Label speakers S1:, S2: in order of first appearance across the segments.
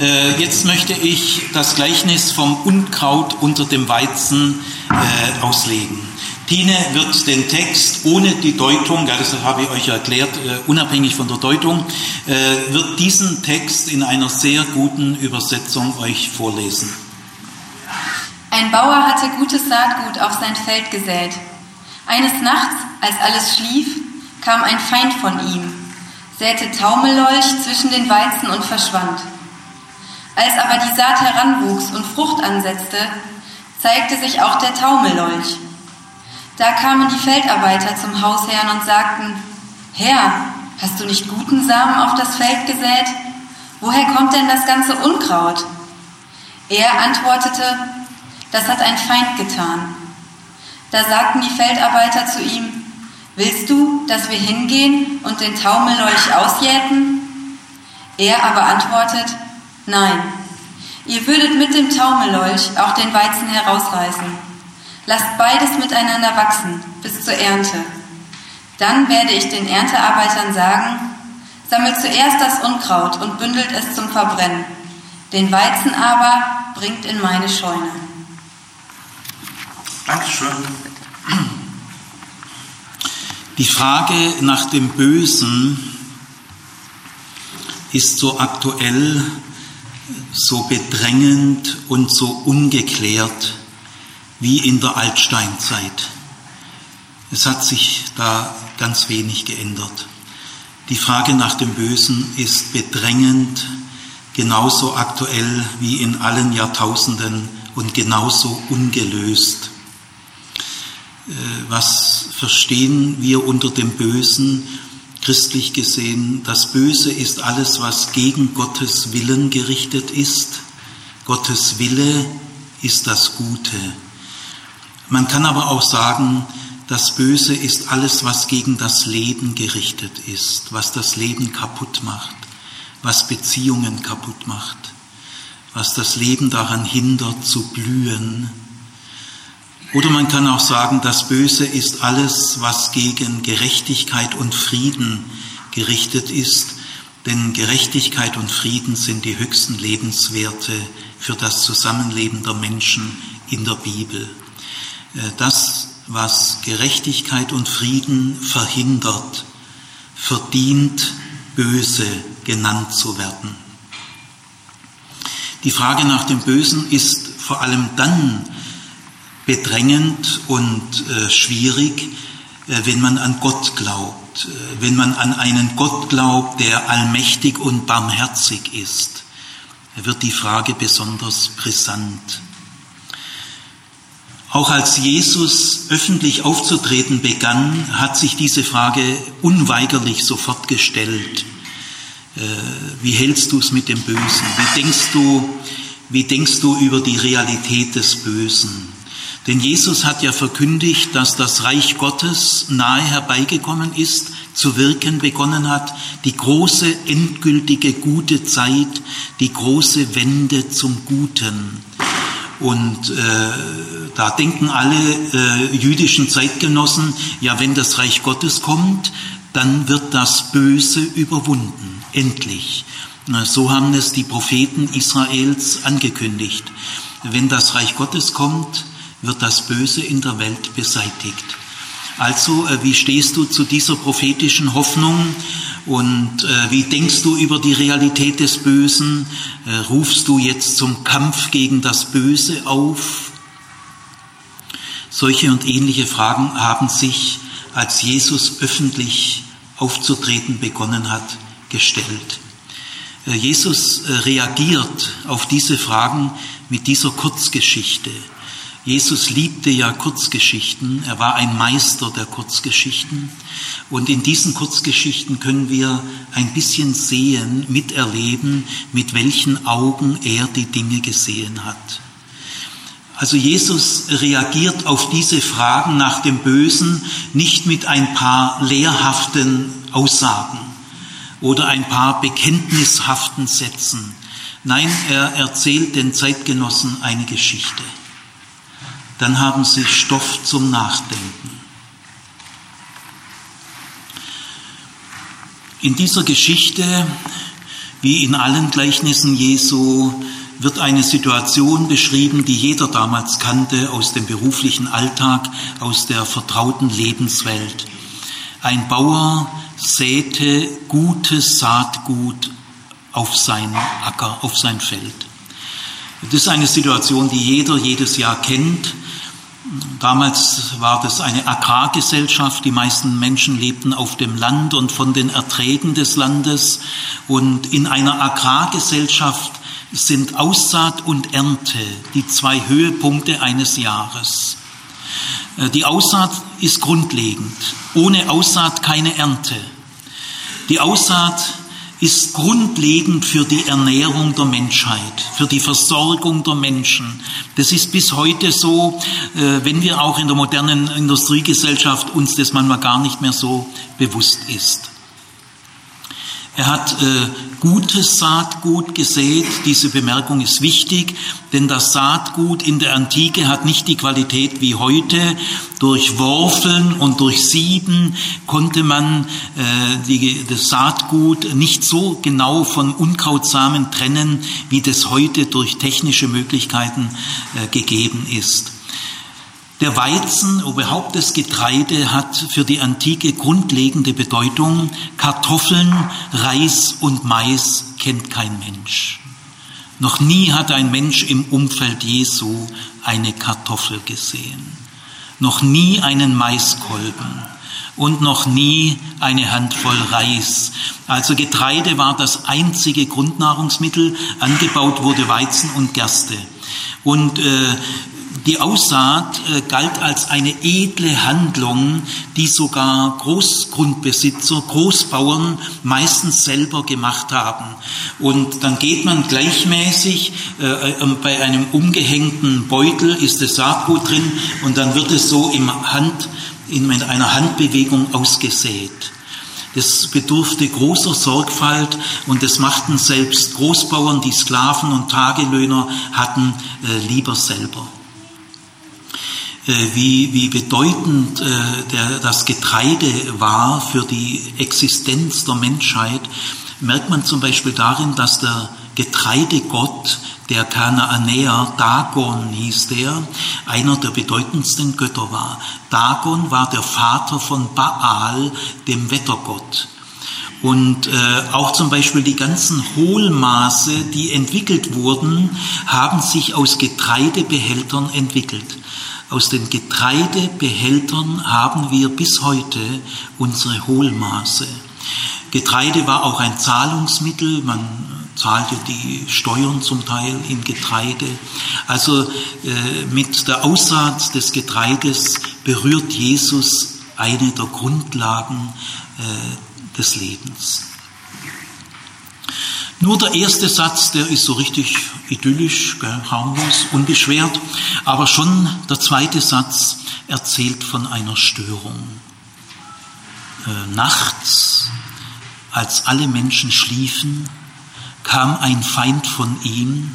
S1: Äh, jetzt möchte ich das Gleichnis vom Unkraut unter dem Weizen äh, auslegen. Tine wird den Text ohne die Deutung, ja, das habe ich euch erklärt, äh, unabhängig von der Deutung, äh, wird diesen Text in einer sehr guten Übersetzung euch vorlesen.
S2: Ein Bauer hatte gutes Saatgut auf sein Feld gesät. Eines Nachts, als alles schlief, kam ein Feind von ihm, säte Taumellolch zwischen den Weizen und verschwand. Als aber die Saat heranwuchs und Frucht ansetzte, zeigte sich auch der Taumellolch. Da kamen die Feldarbeiter zum Hausherrn und sagten, Herr, hast du nicht guten Samen auf das Feld gesät? Woher kommt denn das ganze Unkraut? Er antwortete, das hat ein Feind getan. Da sagten die Feldarbeiter zu ihm, Willst du, dass wir hingehen und den Taumellolch ausjäten? Er aber antwortet, Nein, ihr würdet mit dem Taumellolch auch den Weizen herausreißen. Lasst beides miteinander wachsen bis zur Ernte. Dann werde ich den Erntearbeitern sagen, sammelt zuerst das Unkraut und bündelt es zum Verbrennen. Den Weizen aber bringt in meine Scheune.
S1: Dankeschön. Die Frage nach dem Bösen ist so aktuell, so bedrängend und so ungeklärt wie in der Altsteinzeit. Es hat sich da ganz wenig geändert. Die Frage nach dem Bösen ist bedrängend, genauso aktuell wie in allen Jahrtausenden und genauso ungelöst. Äh, was verstehen wir unter dem Bösen? Christlich gesehen, das Böse ist alles, was gegen Gottes Willen gerichtet ist. Gottes Wille ist das Gute. Man kann aber auch sagen, das Böse ist alles, was gegen das Leben gerichtet ist, was das Leben kaputt macht, was Beziehungen kaputt macht, was das Leben daran hindert zu blühen, oder man kann auch sagen, das Böse ist alles, was gegen Gerechtigkeit und Frieden gerichtet ist, denn Gerechtigkeit und Frieden sind die höchsten Lebenswerte für das Zusammenleben der Menschen in der Bibel. Äh, das, was Gerechtigkeit und Frieden verhindert, verdient böse genannt zu werden. Die Frage nach dem Bösen ist vor allem dann bedrängend und äh, schwierig, äh, wenn man an Gott glaubt, äh, wenn man an einen Gott glaubt, der allmächtig und barmherzig ist, wird die Frage besonders brisant. Auch als Jesus öffentlich aufzutreten begann, hat sich diese Frage unweigerlich sofort gestellt. Äh, wie hältst du es mit dem Bösen? Wie denkst du, wie denkst du über die Realität des Bösen? Denn Jesus hat ja verkündigt, dass das Reich Gottes nahe herbeigekommen ist, zu wirken begonnen hat, die große, endgültige, gute Zeit, die große Wende zum Guten. Und äh, da denken alle äh, jüdischen Zeitgenossen, ja, wenn das Reich Gottes kommt, dann wird das Böse überwunden, endlich. So haben es die Propheten Israels angekündigt. Wenn das Reich Gottes kommt, wird das Böse in der Welt beseitigt. Also, äh, wie stehst du zu dieser prophetischen Hoffnung und äh, wie denkst du über die Realität des Bösen? Äh, rufst du jetzt zum Kampf gegen das Böse auf? Solche und ähnliche Fragen haben sich, als Jesus öffentlich aufzutreten begonnen hat, gestellt. Jesus reagiert auf diese Fragen mit dieser Kurzgeschichte. Jesus liebte ja Kurzgeschichten, er war ein Meister der Kurzgeschichten und in diesen Kurzgeschichten können wir ein bisschen sehen, miterleben, mit welchen Augen er die Dinge gesehen hat. Also Jesus reagiert auf diese Fragen nach dem Bösen nicht mit ein paar lehrhaften Aussagen oder ein paar bekenntnishaften Sätzen. Nein, er erzählt den Zeitgenossen eine Geschichte dann haben sie Stoff zum Nachdenken. In dieser Geschichte Wie in allen Gleichnissen Jesu wird eine Situation beschrieben, die jeder damals kannte aus dem beruflichen Alltag, aus der vertrauten Lebenswelt. Ein Bauer säte gutes Saatgut auf sein Acker, auf sein Feld. Das ist eine Situation, die jeder jedes Jahr kennt. Damals war das eine Agrargesellschaft. Die meisten Menschen lebten auf dem Land und von den Erträgen des Landes. Und in einer Agrargesellschaft sind Aussaat und Ernte die zwei Höhepunkte eines Jahres. Äh, die Aussaat ist grundlegend. Ohne Aussaat keine Ernte. Die Aussaat ist grundlegend für die Ernährung der Menschheit, für die Versorgung der Menschen. Das ist bis heute so, äh, wenn wir auch in der modernen Industriegesellschaft uns das manchmal gar nicht mehr so bewusst ist. Er hat äh, gutes Saatgut gesät. Diese Bemerkung ist wichtig, denn das Saatgut in der Antike hat nicht die Qualität wie heute. Durch Worfeln und durch Sieben konnte man äh, die, das Saatgut nicht so genau von Unkrautsamen trennen, wie das heute durch technische Möglichkeiten äh, gegeben ist. Der Weizen, überhaupt das Getreide, hat für die Antike grundlegende Bedeutung. Kartoffeln, Reis und Mais kennt kein Mensch. Noch nie hat ein Mensch im Umfeld Jesu eine Kartoffel gesehen. Noch nie einen Maiskolben und noch nie eine Handvoll Reis. Also Getreide war das einzige Grundnahrungsmittel. Angebaut wurde Weizen und Gerste. Und äh, die Aussaat äh, galt als eine edle Handlung, die sogar Großgrundbesitzer, Großbauern meistens selber gemacht haben. Und dann geht man gleichmäßig, äh, äh, bei einem umgehängten Beutel ist das Saatgut drin und dann wird es so im Hand, in einer Handbewegung ausgesät. Das bedurfte großer Sorgfalt und das machten selbst Großbauern, die Sklaven und Tagelöhner hatten, äh, lieber selber. Äh, wie, wie bedeutend äh, der, das Getreide war für die Existenz der Menschheit, merkt man zum Beispiel darin, dass der Getreidegott der Kanaanäer, Dagon hieß der, einer der bedeutendsten Götter war. Dagon war der Vater von Baal, dem Wettergott. Und äh, auch zum Beispiel die ganzen Hohlmaße, die entwickelt wurden, haben sich aus Getreidebehältern entwickelt. Aus den Getreidebehältern haben wir bis heute unsere Hohlmaße. Getreide war auch ein Zahlungsmittel, man zahlte die Steuern zum Teil in Getreide. Also äh, mit der Aussaat des Getreides berührt Jesus eine der Grundlagen äh, des Lebens. Nur der erste Satz, der ist so richtig idyllisch, harmlos, unbeschwert, aber schon der zweite Satz erzählt von einer Störung. Äh, nachts, als alle Menschen schliefen, kam ein Feind von ihm,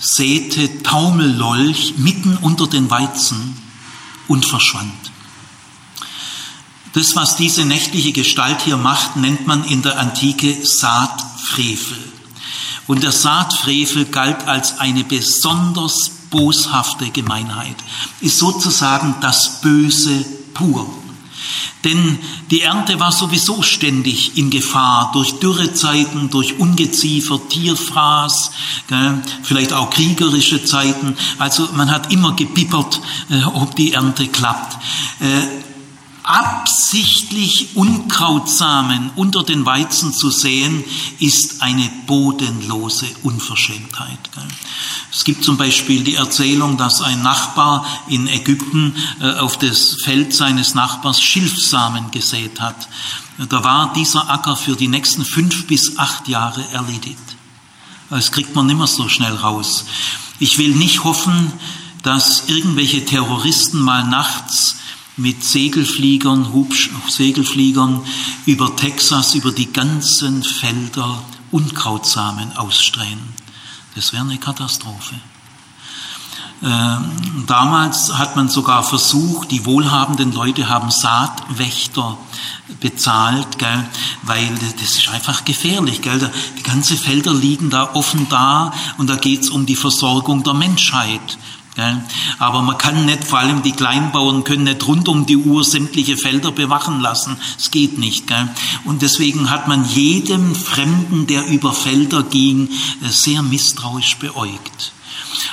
S1: säte Taumellolch mitten unter den Weizen und verschwand. Das, was diese nächtliche Gestalt hier macht, nennt man in der Antike Saat Saatfrevel. Und der Saatfrevel galt als eine besonders boshafte Gemeinheit, ist sozusagen das Böse pur. Denn die Ernte war sowieso ständig in Gefahr durch Dürrezeiten, durch Ungeziefer, Tierfraß, vielleicht auch kriegerische Zeiten. Also man hat immer gebippert, äh, ob die Ernte klappt. Absichtlich Unkrautsamen unter den Weizen zu sehen, ist eine bodenlose Unverschämtheit. Es gibt zum Beispiel die Erzählung, dass ein Nachbar in Ägypten äh, auf das Feld seines Nachbars Schilfsamen gesät hat. Da war dieser Acker für die nächsten fünf bis acht Jahre erledigt. Das kriegt man nimmer so schnell raus. Ich will nicht hoffen, dass irgendwelche Terroristen mal nachts mit Segelfliegern, Hubsch Segelfliegern über Texas, über die ganzen Felder Unkrautsamen ausstreuen. Das wäre eine Katastrophe. Ähm, damals hat man sogar versucht, die wohlhabenden Leute haben Saatwächter bezahlt, gell, weil das ist einfach gefährlich. Gell. Die ganzen Felder liegen da offen da und da geht's um die Versorgung der Menschheit. Aber man kann nicht, vor allem die Kleinbauern können nicht rund um die Uhr sämtliche Felder bewachen lassen. Es geht nicht. Und deswegen hat man jedem Fremden, der über Felder ging, sehr misstrauisch beäugt.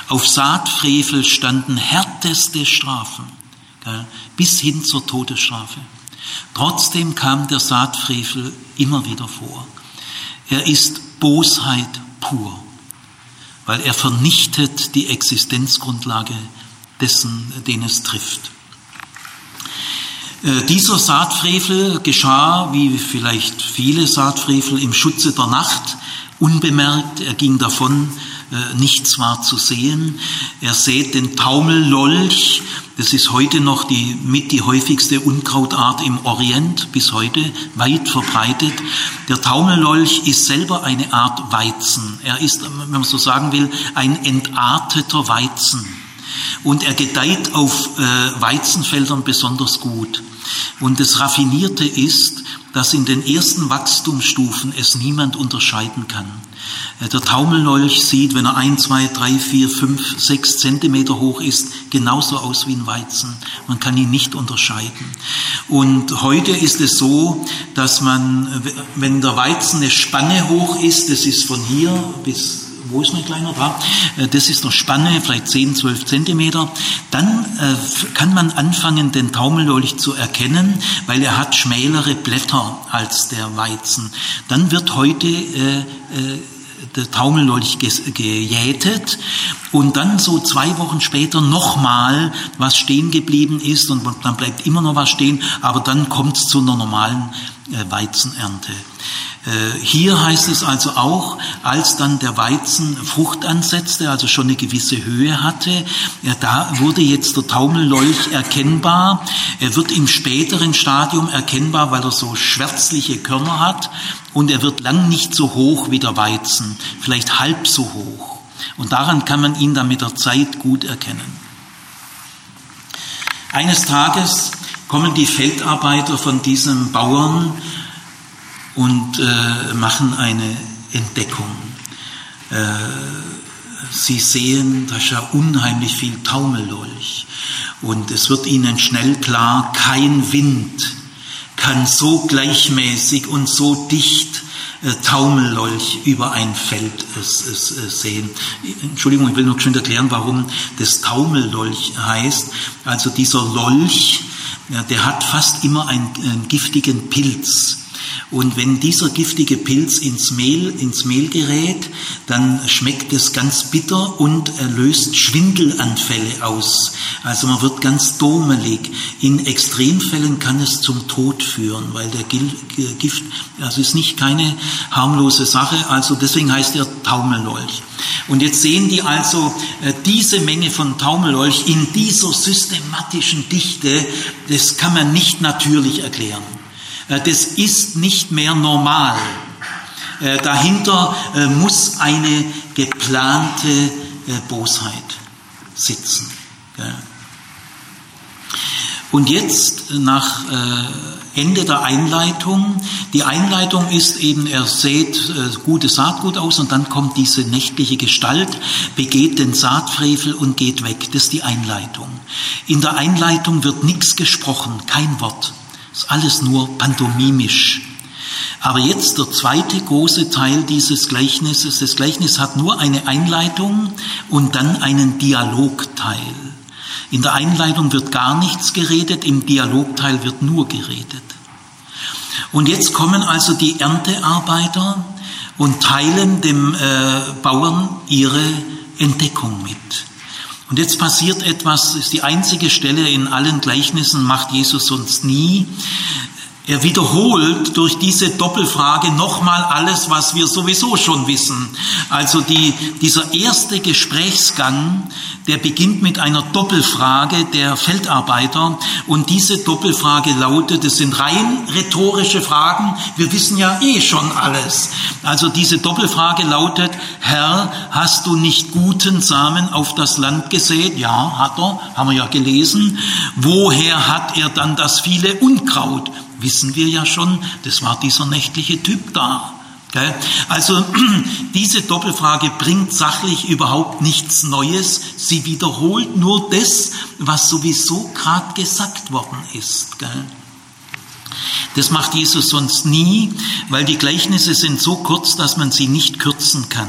S1: Auf Saatfrevel standen härteste Strafen, bis hin zur Todesstrafe. Trotzdem kam der Saatfrevel immer wieder vor. Er ist Bosheit pur, weil er vernichtet die Existenzgrundlage dessen, den es trifft. Äh, dieser Saatfrevel geschah, wie vielleicht viele Saatfrevel, im Schutze der Nacht, unbemerkt. Er ging davon nichts war zu sehen. Er sät den Taumellolch, das ist heute noch die mit die häufigste Unkrautart im Orient, bis heute weit verbreitet. Der Taumellolch ist selber eine Art Weizen. Er ist, wenn man so sagen will, ein entarteter Weizen. Und er gedeiht auf äh, Weizenfeldern besonders gut. Und das Raffinierte ist, dass in den ersten Wachstumsstufen es niemand unterscheiden kann. Äh, der Taumellolch sieht, wenn er ein, zwei, drei, vier, fünf, sechs Zentimeter hoch ist, genauso aus wie ein Weizen. Man kann ihn nicht unterscheiden. Und heute ist es so, dass man, wenn der Weizen eine Spanne hoch ist, das ist von hier bis wo ist mein kleiner da? Äh, das ist eine Spanne, vielleicht 10, 12 Zentimeter. Dann äh, kann man anfangen, den Taumellolch zu erkennen, weil er hat schmälere Blätter als der Weizen. Dann wird heute äh, der Taumellolch gejätet und dann so zwei Wochen später nochmal was stehen geblieben ist und dann bleibt immer noch was stehen, aber dann kommt es zu einer normalen Weizenernte. Äh, hier heißt es also auch, als dann der Weizen Frucht ansetzte, also schon eine gewisse Höhe hatte, da wurde jetzt der Taumellolch erkennbar. Er wird im späteren Stadium erkennbar, weil er so schwärzliche Körner hat und er wird lang nicht so hoch wie der Weizen, vielleicht halb so hoch. Und daran kann man ihn dann mit der Zeit gut erkennen. Eines Tages kommen die Feldarbeiter von diesem Bauern und äh, machen eine Entdeckung. Äh, sie sehen, da ist ja unheimlich viel Taumellolch. Und es wird ihnen schnell klar, kein Wind kann so gleichmäßig und so dicht äh, Taumellolch über ein Feld äh, äh, sehen. Entschuldigung, ich will noch schön erklären, warum das Taumellolch heißt. Also dieser Lolch, der hat fast immer einen, einen giftigen Pilz. Und wenn dieser giftige Pilz ins Mehl, ins Mehl gerät, dann schmeckt es ganz bitter und löst Schwindelanfälle aus. Also man wird ganz domelig. In Extremfällen kann es zum Tod führen, weil der Gift, also ist nicht keine harmlose Sache. Also deswegen heißt er Taumellolch. Und jetzt sehen die also äh, diese Menge von Taumellolch in dieser systematischen Dichte, das kann man nicht natürlich erklären. Äh, das ist nicht mehr normal. Äh, dahinter äh, muss eine geplante Bosheit sitzen. Und jetzt nach Ende der Einleitung. Die Einleitung ist eben, er sät gutes Saatgut aus und dann kommt diese nächtliche Gestalt, begeht den Saatfrevel und geht weg. Das ist die Einleitung. In der Einleitung wird nichts gesprochen, kein Wort. Ist alles nur pantomimisch. Aber jetzt der zweite große Teil dieses Gleichnisses. Das Gleichnis hat nur eine Einleitung und dann einen Dialogteil. In der Einleitung wird gar nichts geredet, im Dialogteil wird nur geredet. Und jetzt kommen also die Erntearbeiter und teilen dem äh, Bauern ihre Entdeckung mit. Und jetzt passiert etwas, ist die einzige Stelle in allen Gleichnissen, macht Jesus sonst nie. Er wiederholt durch diese Doppelfrage nochmal alles, was wir sowieso schon wissen. Also die, dieser erste Gesprächsgang, der beginnt mit einer Doppelfrage der Feldarbeiter und diese Doppelfrage lautet, es sind rein rhetorische Fragen, wir wissen ja eh schon alles. Also diese Doppelfrage lautet, Herr, hast du nicht guten Samen auf das Land gesät? Ja, hat er, haben wir ja gelesen. Woher hat er dann das viele Unkraut? Wissen wir ja schon, das war dieser nächtliche Typ da. Also diese Doppelfrage bringt sachlich überhaupt nichts Neues. Sie wiederholt nur das, was sowieso gerade gesagt worden ist. Das macht Jesus sonst nie, weil die Gleichnisse sind so kurz, dass man sie nicht kürzen kann.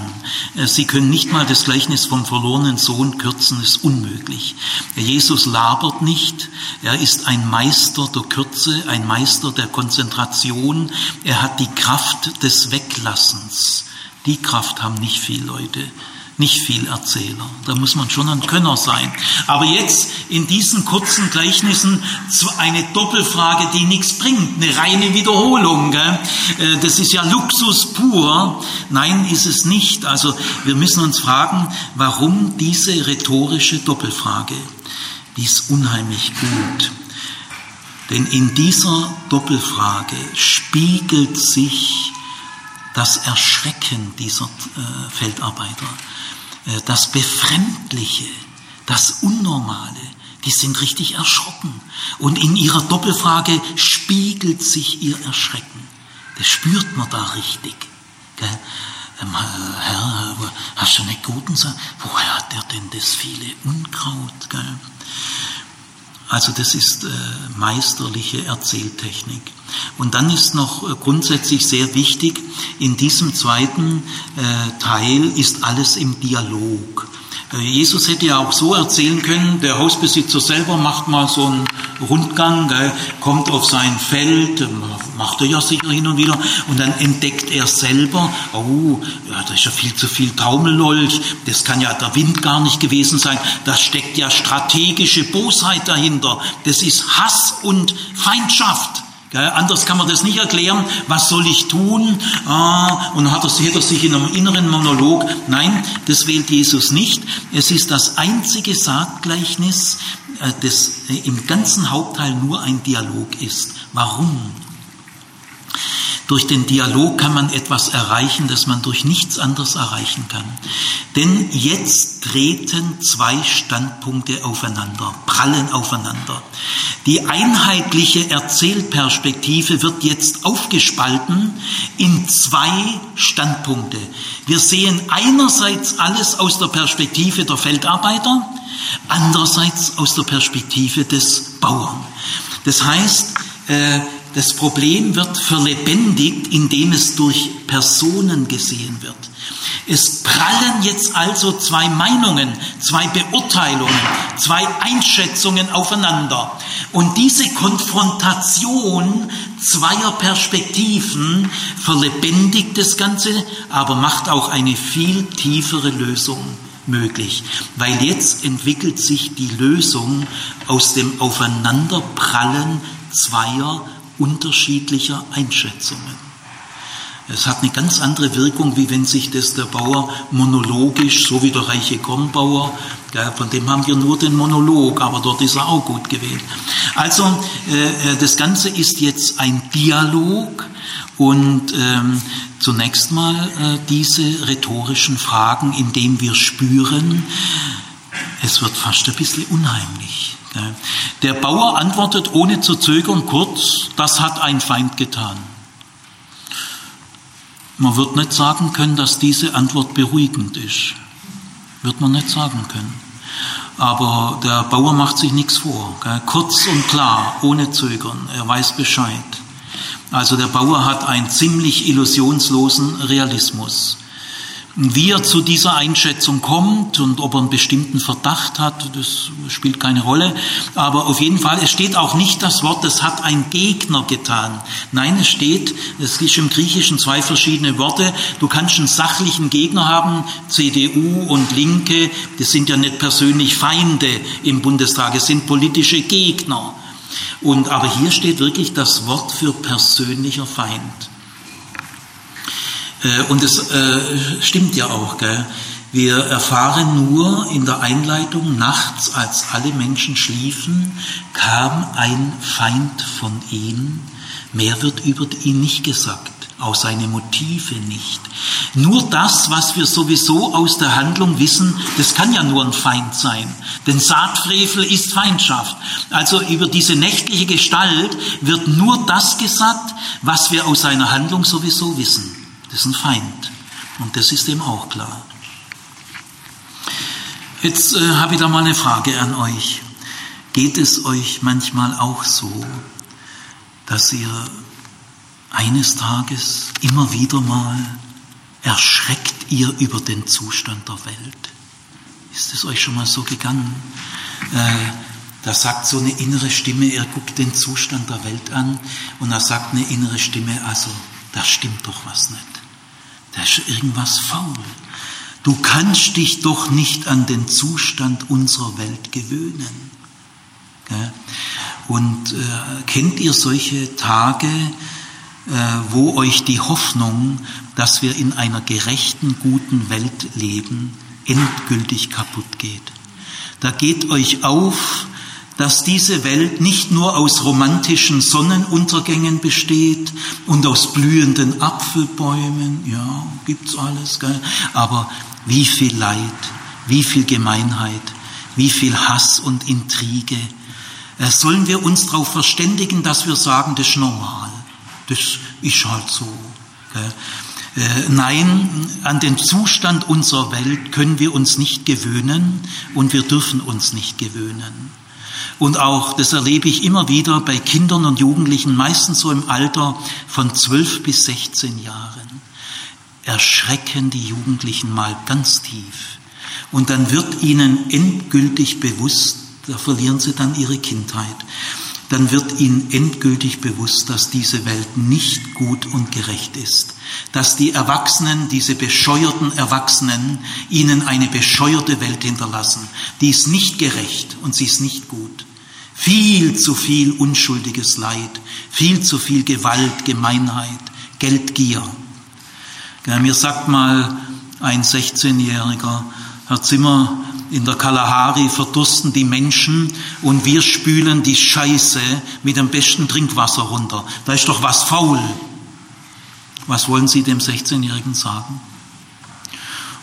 S1: Äh, sie können nicht mal das Gleichnis vom verlorenen Sohn kürzen, ist unmöglich. Jesus labert nicht, er ist ein Meister der Kürze, ein Meister der Konzentration, er hat die Kraft des Weglassens. Die Kraft haben nicht viele Leute nicht viel Erzähler. Da muss man schon ein Könner sein. Aber jetzt in diesen kurzen Gleichnissen eine Doppelfrage, die nichts bringt, eine reine Wiederholung. Gell? Äh, das ist ja Luxus pur. Nein, ist es nicht. Also wir müssen uns fragen, warum diese rhetorische Doppelfrage? Die ist unheimlich gut. Denn in dieser Doppelfrage spiegelt sich das Erschrecken dieser äh, Feldarbeiter. Äh, das Befremdliche, das Unnormale, die sind richtig erschrocken. Und in ihrer Doppelfrage spiegelt sich ihr Erschrecken. Das spürt man da richtig. Gell? Ähm, Herr, hast du nicht guten Sachen? Woher hat er denn das viele Unkraut? Gell? Also das ist äh, meisterliche Erzähltechnik. Und dann ist noch äh, grundsätzlich sehr wichtig, in diesem zweiten äh, Teil ist alles im Dialog. Äh, Jesus hätte ja auch so erzählen können, der Hausbesitzer selber macht mal so einen Rundgang, gell, kommt auf sein Feld, macht er ja sicher hin und wieder, und dann entdeckt er selber, oh, ja, da ist ja viel zu viel Taumellolch, das kann ja der Wind gar nicht gewesen sein, da steckt ja strategische Bosheit dahinter, das ist Hass und Feindschaft. Anders kann man das nicht erklären. Was soll ich tun? Ah, und hat er, hat er sich in einem inneren Monolog. Nein, das wählt Jesus nicht. Es ist das einzige Saatgleichnis, äh, das äh, im ganzen Hauptteil nur ein Dialog ist. Warum? Durch den Dialog kann man etwas erreichen, das man durch nichts anderes erreichen kann. Denn jetzt treten zwei Standpunkte aufeinander, prallen aufeinander. Die einheitliche Erzählperspektive wird jetzt aufgespalten in zwei Standpunkte. Wir sehen einerseits alles aus der Perspektive der Feldarbeiter, andererseits aus der Perspektive des Bauern. Das heißt, äh, das Problem wird verlebendigt, indem es durch Personen gesehen wird. Es prallen jetzt also zwei Meinungen, zwei Beurteilungen, zwei Einschätzungen aufeinander. Und diese Konfrontation zweier Perspektiven verlebendigt das Ganze, aber macht auch eine viel tiefere Lösung möglich, weil jetzt entwickelt sich die Lösung aus dem Aufeinanderprallen zweier unterschiedlicher Einschätzungen. Es hat eine ganz andere Wirkung, wie wenn sich das der Bauer monologisch, so wie der reiche Kornbauer, von dem haben wir nur den Monolog, aber dort ist er auch gut gewählt. Also äh, äh, das Ganze ist jetzt ein Dialog und ähm, zunächst mal äh, diese rhetorischen Fragen, indem wir spüren, es wird fast ein bisschen unheimlich. Der Bauer antwortet ohne zu zögern kurz, das hat ein Feind getan. Man wird nicht sagen können, dass diese Antwort beruhigend ist. Wird man nicht sagen können. Aber der Bauer macht sich nichts vor. Kurz und klar, ohne Zögern. Er weiß Bescheid. Also der Bauer hat einen ziemlich illusionslosen Realismus. Wie er zu dieser Einschätzung kommt und ob er einen bestimmten Verdacht hat, das spielt keine Rolle. Aber auf jeden Fall, es steht auch nicht das Wort, das hat ein Gegner getan. Nein, es steht, es ist im Griechischen zwei verschiedene Worte. Du kannst einen sachlichen Gegner haben, CDU und Linke, das sind ja nicht persönlich Feinde im Bundestag, es sind politische Gegner. Und, aber hier steht wirklich das Wort für persönlicher Feind. Äh, und es äh, stimmt ja auch, gell? Wir erfahren nur in der Einleitung, nachts, als alle Menschen schliefen, kam ein Feind von ihm. Mehr wird über ihn nicht gesagt, auch seine Motive nicht. Nur das, was wir sowieso aus der Handlung wissen, das kann ja nur ein Feind sein. Denn Saatfrevel ist Feindschaft. Also über diese nächtliche Gestalt wird nur das gesagt, was wir aus seiner Handlung sowieso wissen. Das ist ein Feind. Und das ist ihm auch klar. Jetzt äh, habe ich da mal eine Frage an euch. Geht es euch manchmal auch so, dass ihr eines Tages immer wieder mal erschreckt ihr über den Zustand der Welt? Ist es euch schon mal so gegangen? Äh, da sagt so eine innere Stimme, er guckt den Zustand der Welt an und da sagt eine innere Stimme, also da stimmt doch was nicht. Da ist irgendwas faul. Du kannst dich doch nicht an den Zustand unserer Welt gewöhnen. Und äh, kennt ihr solche Tage, äh, wo euch die Hoffnung, dass wir in einer gerechten, guten Welt leben, endgültig kaputt geht? Da geht euch auf, dass diese Welt nicht nur aus romantischen Sonnenuntergängen besteht und aus blühenden Apfelbäumen, ja, gibt's alles, gell? aber wie viel Leid, wie viel Gemeinheit, wie viel Hass und Intrige. Äh, sollen wir uns darauf verständigen, dass wir sagen, das ist normal, das ist halt so. Äh, nein, an den Zustand unserer Welt können wir uns nicht gewöhnen und wir dürfen uns nicht gewöhnen. Und auch, das erlebe ich immer wieder bei Kindern und Jugendlichen, meistens so im Alter von 12 bis 16 Jahren erschrecken die Jugendlichen mal ganz tief. Und dann wird ihnen endgültig bewusst, da verlieren sie dann ihre Kindheit, dann wird ihnen endgültig bewusst, dass diese Welt nicht gut und gerecht ist. Dass die Erwachsenen, diese bescheuerten Erwachsenen, ihnen eine bescheuerte Welt hinterlassen. Die ist nicht gerecht und sie ist nicht gut. Viel zu viel unschuldiges Leid, viel zu viel Gewalt, Gemeinheit, Geldgier. Mir sagt mal ein 16-Jähriger, Herr Zimmer, in der Kalahari verdursten die Menschen und wir spülen die Scheiße mit dem besten Trinkwasser runter. Da ist doch was faul. Was wollen Sie dem 16-Jährigen sagen?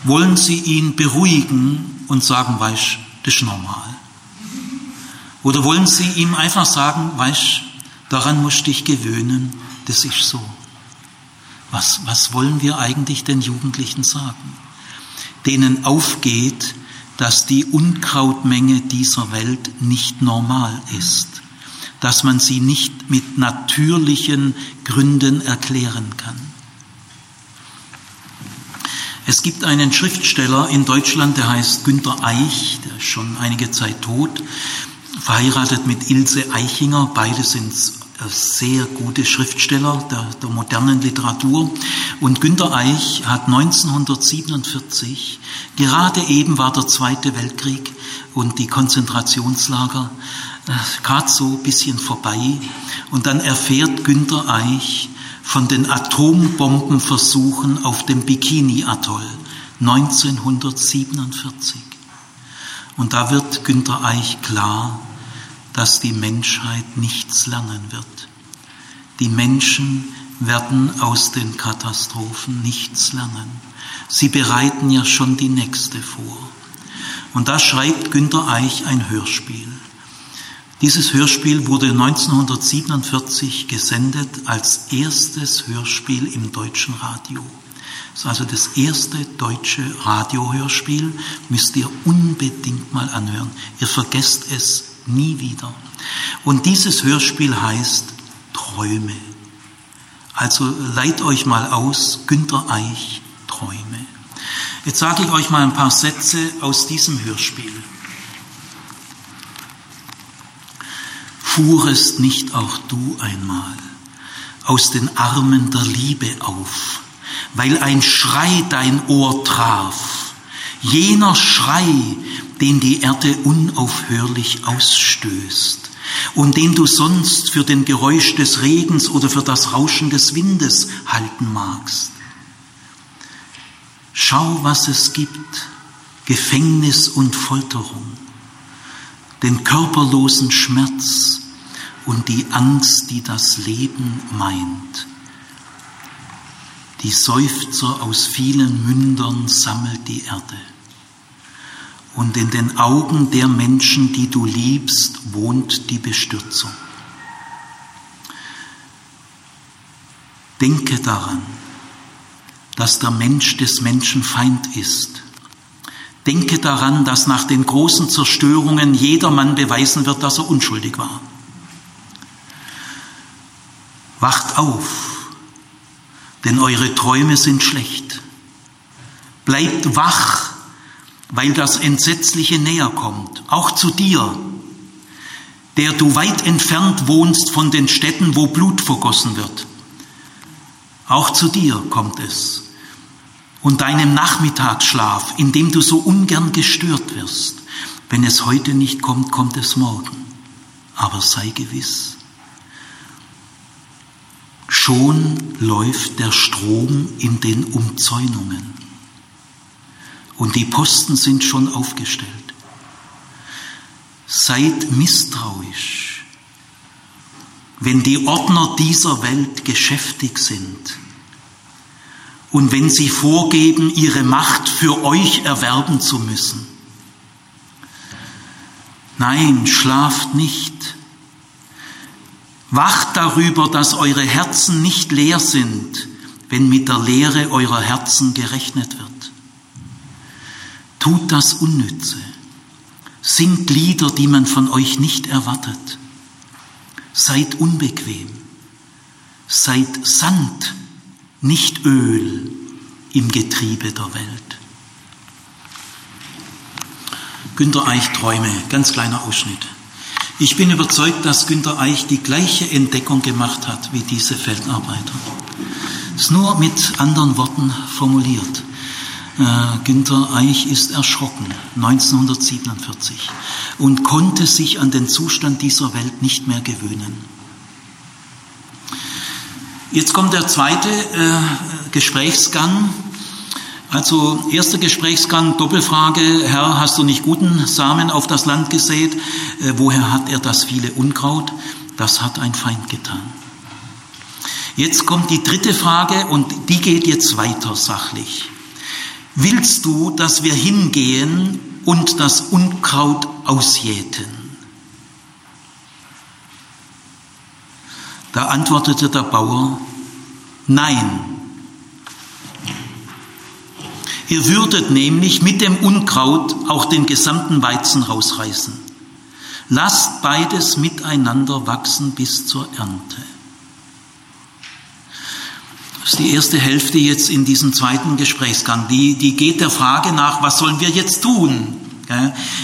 S1: Wollen Sie ihn beruhigen und sagen, weißt, das ist normal? Oder wollen Sie ihm einfach sagen, weißt, daran musst du dich gewöhnen, das ist so? Was, was wollen wir eigentlich den Jugendlichen sagen? Denen aufgeht, dass die Unkrautmenge dieser Welt nicht normal ist, dass man sie nicht mit natürlichen Gründen erklären kann. Es gibt einen Schriftsteller in Deutschland, der heißt Günter Eich, der ist schon einige Zeit tot, verheiratet mit Ilse Eichinger, beide sind sehr gute Schriftsteller der, der, modernen Literatur. Und Günter Eich hat 1947, gerade eben war der Zweite Weltkrieg und die Konzentrationslager äh, gerade so ein bisschen vorbei. Und dann erfährt Günter Eich von den Atombombenversuchen auf dem Bikini-Atoll 1947. Und da wird Günter Eich klar, dass die Menschheit nichts lernen wird. Die Menschen werden aus den Katastrophen nichts lernen. Sie bereiten ja schon die nächste vor. Und da schreibt Günter Eich ein Hörspiel. Dieses Hörspiel wurde 1947 gesendet als erstes Hörspiel im deutschen Radio. Das ist also das erste deutsche Radiohörspiel, müsst ihr unbedingt mal anhören. Ihr vergesst es nie wieder. Und dieses Hörspiel heißt Träume. Also leiht euch mal aus, Günter Eich, Träume. Jetzt sage ich euch mal ein paar Sätze aus diesem Hörspiel. Fuhrest nicht auch du einmal aus den Armen der Liebe auf, weil ein Schrei dein Ohr traf, jener Schrei, den die Erde unaufhörlich ausstößt, und den du sonst für den Geräusch des Regens oder für das Rauschen des Windes halten magst. Schau, was es gibt, Gefängnis und Folterung, den körperlosen Schmerz und die Angst, die das Leben meint. Die Seufzer aus vielen Mündern sammelt die Erde. Und in den Augen der Menschen, die du liebst, wohnt die Bestürzung. Denke daran, dass der Mensch des Menschen Feind ist. Denke daran, dass nach den großen Zerstörungen jedermann beweisen wird, dass er unschuldig war. Wacht auf, denn eure Träume sind schlecht. Bleibt wach, weil das Entsetzliche näher kommt, auch zu dir, der du weit entfernt wohnst von den Städten, wo Blut vergossen wird. Auch zu dir kommt es. Und deinem Nachmittagsschlaf, in dem du so ungern gestört wirst. Wenn es heute nicht kommt, kommt es morgen. Aber sei gewiss, Schon läuft der Strom in den Umzäunungen und die Posten sind schon aufgestellt. Seid misstrauisch, wenn die Ordner dieser Welt geschäftig sind und wenn sie vorgeben, ihre Macht für euch erwerben zu müssen. Nein, schlaft nicht Wacht darüber, dass eure Herzen nicht leer sind, wenn mit der Leere eurer Herzen gerechnet wird. Tut das Unnütze. Singt Lieder, die man von euch nicht erwartet. Seid unbequem. Seid Sand, nicht Öl im Getriebe der Welt. Günter Eich Träume, ganz kleiner Ausschnitt. Ich bin überzeugt, dass Günter Eich die gleiche Entdeckung gemacht hat wie diese Feldarbeiter. Es nur mit anderen Worten formuliert. Äh, Günter Eich ist erschrocken 1947 und konnte sich an den Zustand dieser Welt nicht mehr gewöhnen. Jetzt kommt der zweite äh, Gesprächsgang also erster Gesprächsgang, Doppelfrage, Herr, hast du nicht guten Samen auf das Land gesät? Äh, woher hat er das viele Unkraut? Das hat ein Feind getan. Jetzt kommt die dritte Frage und die geht jetzt weiter sachlich. Willst du, dass wir hingehen und das Unkraut ausjäten? Da antwortete der Bauer, nein, Ihr würdet nämlich mit dem Unkraut auch den gesamten Weizen rausreißen. Lasst beides miteinander wachsen bis zur Ernte. Das ist die erste Hälfte jetzt in diesem zweiten Gesprächsgang. Die, die geht der Frage nach, was sollen wir jetzt tun?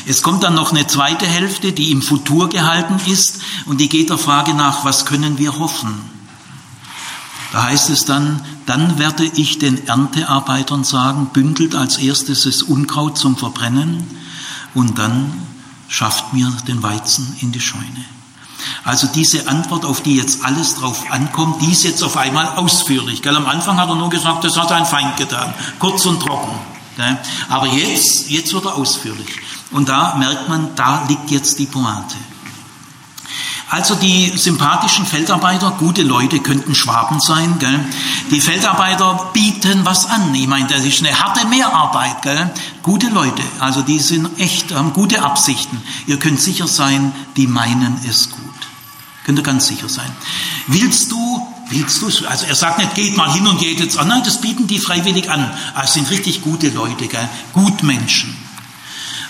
S1: Es kommt dann noch eine zweite Hälfte, die im Futur gehalten ist und die geht der Frage nach, was können wir hoffen? Da heißt es dann, dann werde ich den Erntearbeitern sagen, bündelt als erstes das Unkraut zum Verbrennen und dann schafft mir den Weizen in die Scheune. Also diese Antwort, auf die jetzt alles drauf ankommt, die ist jetzt auf einmal ausführlich. Gell? Am Anfang hat er nur gesagt, das hat ein Feind getan, kurz und trocken. Gell? Aber jetzt, jetzt wird er ausführlich. Und da merkt man, da liegt jetzt die Pointe. Also die sympathischen Feldarbeiter, gute Leute, könnten Schwaben sein. Gell? Die Feldarbeiter bieten was an. Ich meine, das ist eine harte Mehrarbeit. Gell? Gute Leute, also die sind echt, haben gute Absichten. Ihr könnt sicher sein, die meinen es gut. Könnt ihr ganz sicher sein. Willst du, willst du, also er sagt nicht, geht mal hin und geht jetzt an. Nein, das bieten die freiwillig an. Also sind richtig gute Leute, gell? Gutmenschen.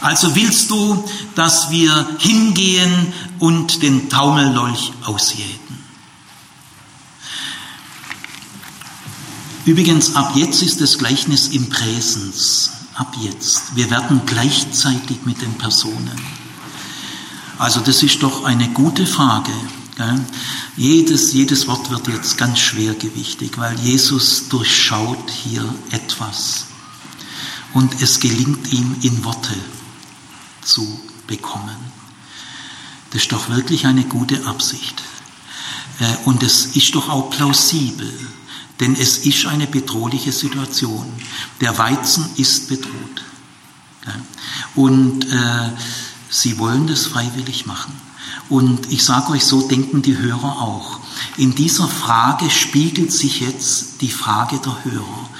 S1: Also willst du, dass wir hingehen und den Taumellolch ausjäten? Übrigens, ab jetzt ist das Gleichnis im Präsens. Ab jetzt. Wir werden gleichzeitig mit den Personen. Also das ist doch eine gute Frage. Jedes, jedes Wort wird jetzt ganz schwergewichtig, weil Jesus durchschaut hier etwas. Und es gelingt ihm in Worte zu bekommen. Das ist doch wirklich eine gute Absicht. Äh, und es ist doch auch plausibel, denn es ist eine bedrohliche Situation. Der Weizen ist bedroht. Und äh, sie wollen das freiwillig machen. Und ich sage euch, so denken die Hörer auch. In dieser Frage spiegelt sich jetzt die Frage der Hörer.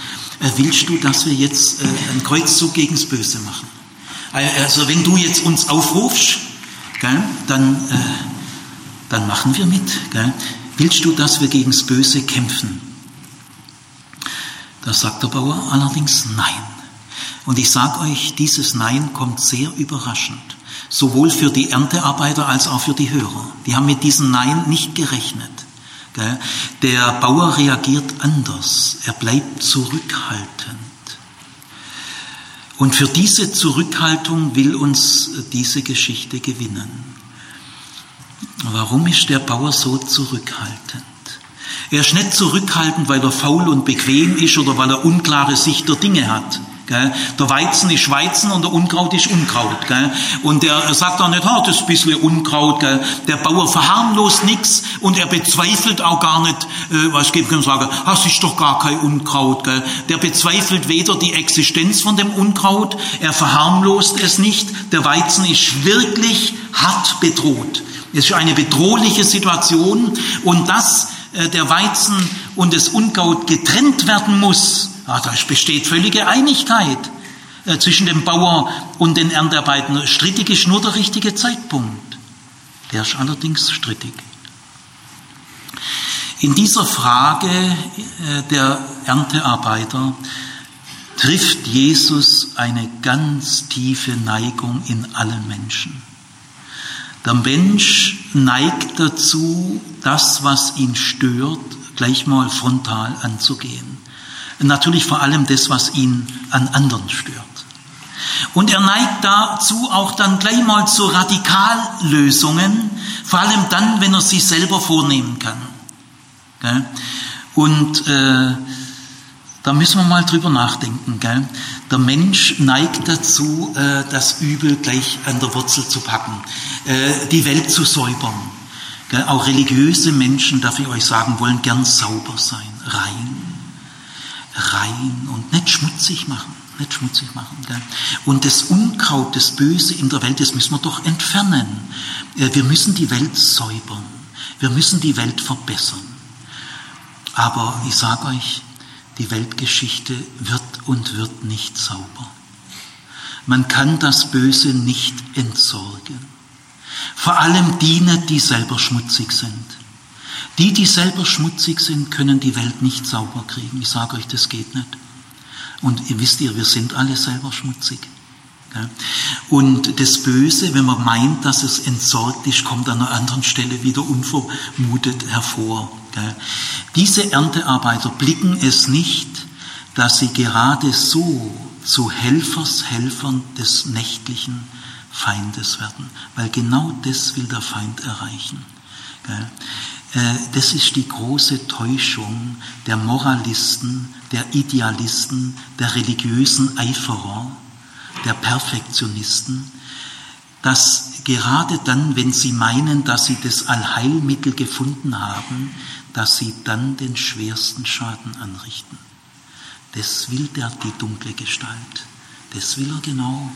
S1: Äh, willst du, dass wir jetzt äh, einen Kreuzzug gegen das Böse machen? Äh, also wenn du jetzt uns aufrufst, gell, dann, äh, dann machen wir mit. Gell? Willst du, dass wir gegen das Böse kämpfen? Da sagt der Bauer allerdings Nein. Und ich sage euch, dieses Nein kommt sehr überraschend. Sowohl für die Erntearbeiter als auch für die Hörer. Die haben mit diesem Nein nicht gerechnet. Der Bauer reagiert anders. Er bleibt zurückhaltend. Und für diese Zurückhaltung will uns diese Geschichte gewinnen. Warum ist der Bauer so zurückhaltend? Er ist nicht zurückhaltend, weil er faul und bequem ist oder weil er unklare Sicht der Dinge hat. Gell? Der Weizen ist Weizen und der Unkraut ist Unkraut. Gell? Und er sagt auch nicht, oh, das ist ein bisschen Unkraut. Gell? Der Bauer verharmlost nichts und er bezweifelt auch gar nicht, äh, was ich kann sagen, das ist doch gar kein Unkraut. Gell? Der bezweifelt weder die Existenz von dem Unkraut, er verharmlost es nicht. Der Weizen ist wirklich hart bedroht. Es ist eine bedrohliche Situation und dass äh, der Weizen und das Unkraut getrennt werden muss, ja, da besteht völlige Einigkeit äh, zwischen dem Bauer und den Erntearbeitern. Strittig ist nur der richtige Zeitpunkt. Der ist allerdings strittig. In dieser Frage äh, der Erntearbeiter trifft Jesus eine ganz tiefe Neigung in allen Menschen. Der Mensch neigt dazu, das, was ihn stört, gleich mal frontal anzugehen. Natürlich vor allem das, was ihn an anderen stört. Und er neigt dazu auch dann gleich mal zu Radikallösungen, vor allem dann, wenn er sie selber vornehmen kann. Und äh, da müssen wir mal drüber nachdenken. Gell? Der Mensch neigt dazu, äh, das Übel gleich an der Wurzel zu packen, äh, die Welt zu säubern. Gell? Auch religiöse Menschen, darf ich euch sagen, wollen gern sauber sein, rein rein und nicht schmutzig machen. Nicht schmutzig machen. Gell? Und das Unkraut, das Böse in der Welt, das müssen wir doch entfernen. Äh, wir müssen die Welt säubern. Wir müssen die Welt verbessern. Aber ich sage euch, die Weltgeschichte wird und wird nicht sauber. Man kann das Böse nicht entsorgen. Vor allem die nicht, die selber schmutzig sind. Die, die selber schmutzig sind, können die Welt nicht sauber kriegen. Ich sage euch, das geht nicht. Und ihr wisst ihr, wir sind alle selber schmutzig. Und das Böse, wenn man meint, dass es entsorgt ist, kommt an einer anderen Stelle wieder unvermutet hervor. Diese Erntearbeiter blicken es nicht, dass sie gerade so zu Helfershelfern des nächtlichen Feindes werden, weil genau das will der Feind erreichen. Äh, das ist die große Täuschung der Moralisten, der Idealisten, der religiösen Eiferer, der Perfektionisten, dass gerade dann, wenn sie meinen, dass sie das Allheilmittel gefunden haben, dass sie dann den schwersten Schaden anrichten. Das will der die dunkle Gestalt. Das will er genau.